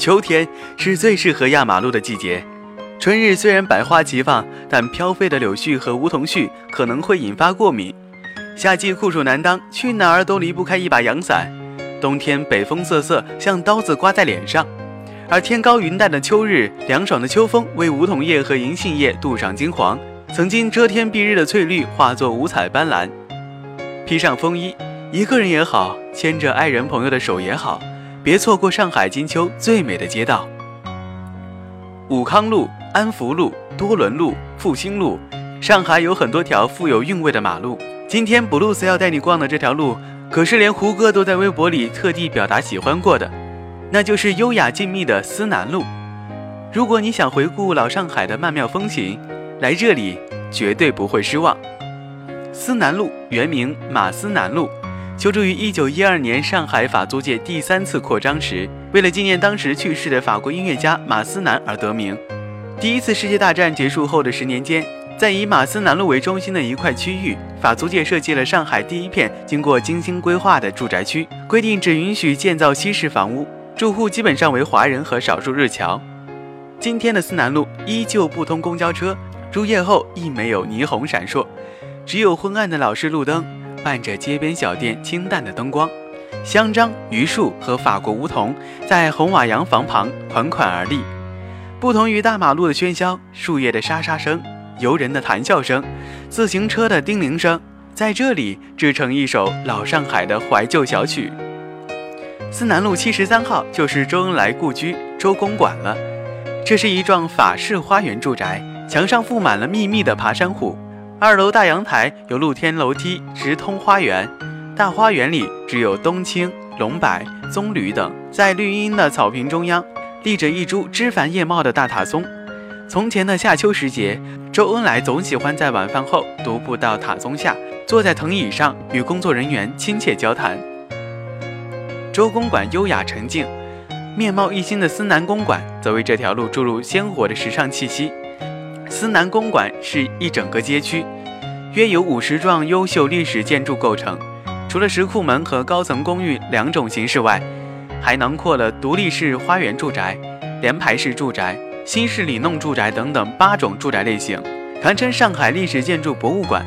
秋天是最适合压马路的季节。春日虽然百花齐放，但飘飞的柳絮和梧桐絮可能会引发过敏。夏季酷暑难当，去哪儿都离不开一把阳伞。冬天北风瑟瑟，像刀子刮在脸上。而天高云淡的秋日，凉爽的秋风为梧桐叶和银杏叶镀上金黄，曾经遮天蔽日的翠绿化作五彩斑斓。披上风衣，一个人也好，牵着爱人朋友的手也好。别错过上海金秋最美的街道。武康路、安福路、多伦路、复兴路，上海有很多条富有韵味的马路。今天布鲁斯要带你逛的这条路，可是连胡歌都在微博里特地表达喜欢过的，那就是优雅静谧的思南路。如果你想回顾老上海的曼妙风情，来这里绝对不会失望。思南路原名马思南路。求助于一九一二年上海法租界第三次扩张时，为了纪念当时去世的法国音乐家马思南而得名。第一次世界大战结束后的十年间，在以马思南路为中心的一块区域，法租界设计了上海第一片经过精心规划的住宅区，规定只允许建造西式房屋，住户基本上为华人和少数日侨。今天的思南路依旧不通公交车，入夜后亦没有霓虹闪烁，只有昏暗的老式路灯。伴着街边小店清淡的灯光，香樟、榆树和法国梧桐在红瓦洋房旁款款而立。不同于大马路的喧嚣，树叶的沙沙声、游人的谈笑声、自行车的叮铃声，在这里制成一首老上海的怀旧小曲。思南路七十三号就是周恩来故居周公馆了。这是一幢法式花园住宅，墙上覆满了密密的爬山虎。二楼大阳台有露天楼梯直通花园，大花园里只有冬青、龙柏、棕榈等。在绿荫的草坪中央，立着一株枝繁叶茂的大塔松。从前的夏秋时节，周恩来总喜欢在晚饭后独步到塔松下，坐在藤椅上与工作人员亲切交谈。周公馆优雅沉静，面貌一新的思南公馆则为这条路注入鲜活的时尚气息。思南公馆是一整个街区，约有五十幢优秀历史建筑构成。除了石库门和高层公寓两种形式外，还囊括了独立式花园住宅、联排式住宅、新式里弄住宅等等八种住宅类型，堪称上海历史建筑博物馆。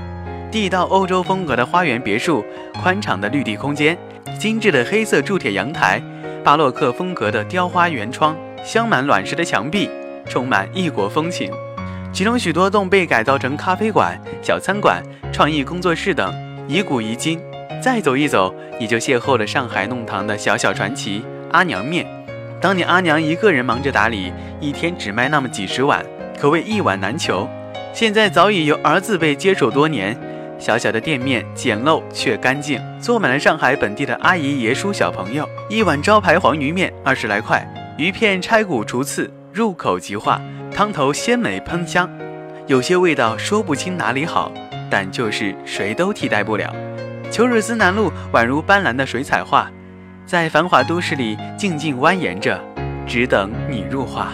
地道欧洲风格的花园别墅，宽敞的绿地空间，精致的黑色铸铁阳台，巴洛克风格的雕花圆窗，镶满卵石的墙壁，充满异国风情。其中许多栋被改造成咖啡馆、小餐馆、创意工作室等，以古遗今。再走一走，你就邂逅了上海弄堂的小小传奇——阿娘面。当年阿娘一个人忙着打理，一天只卖那么几十碗，可谓一碗难求。现在早已由儿子辈接手多年，小小的店面简陋却干净，坐满了上海本地的阿姨、爷叔、小朋友。一碗招牌黄鱼面二十来块，鱼片拆骨除刺，入口即化。汤头鲜美喷香，有些味道说不清哪里好，但就是谁都替代不了。秋日思南路宛如斑斓的水彩画，在繁华都市里静静蜿蜒着，只等你入画。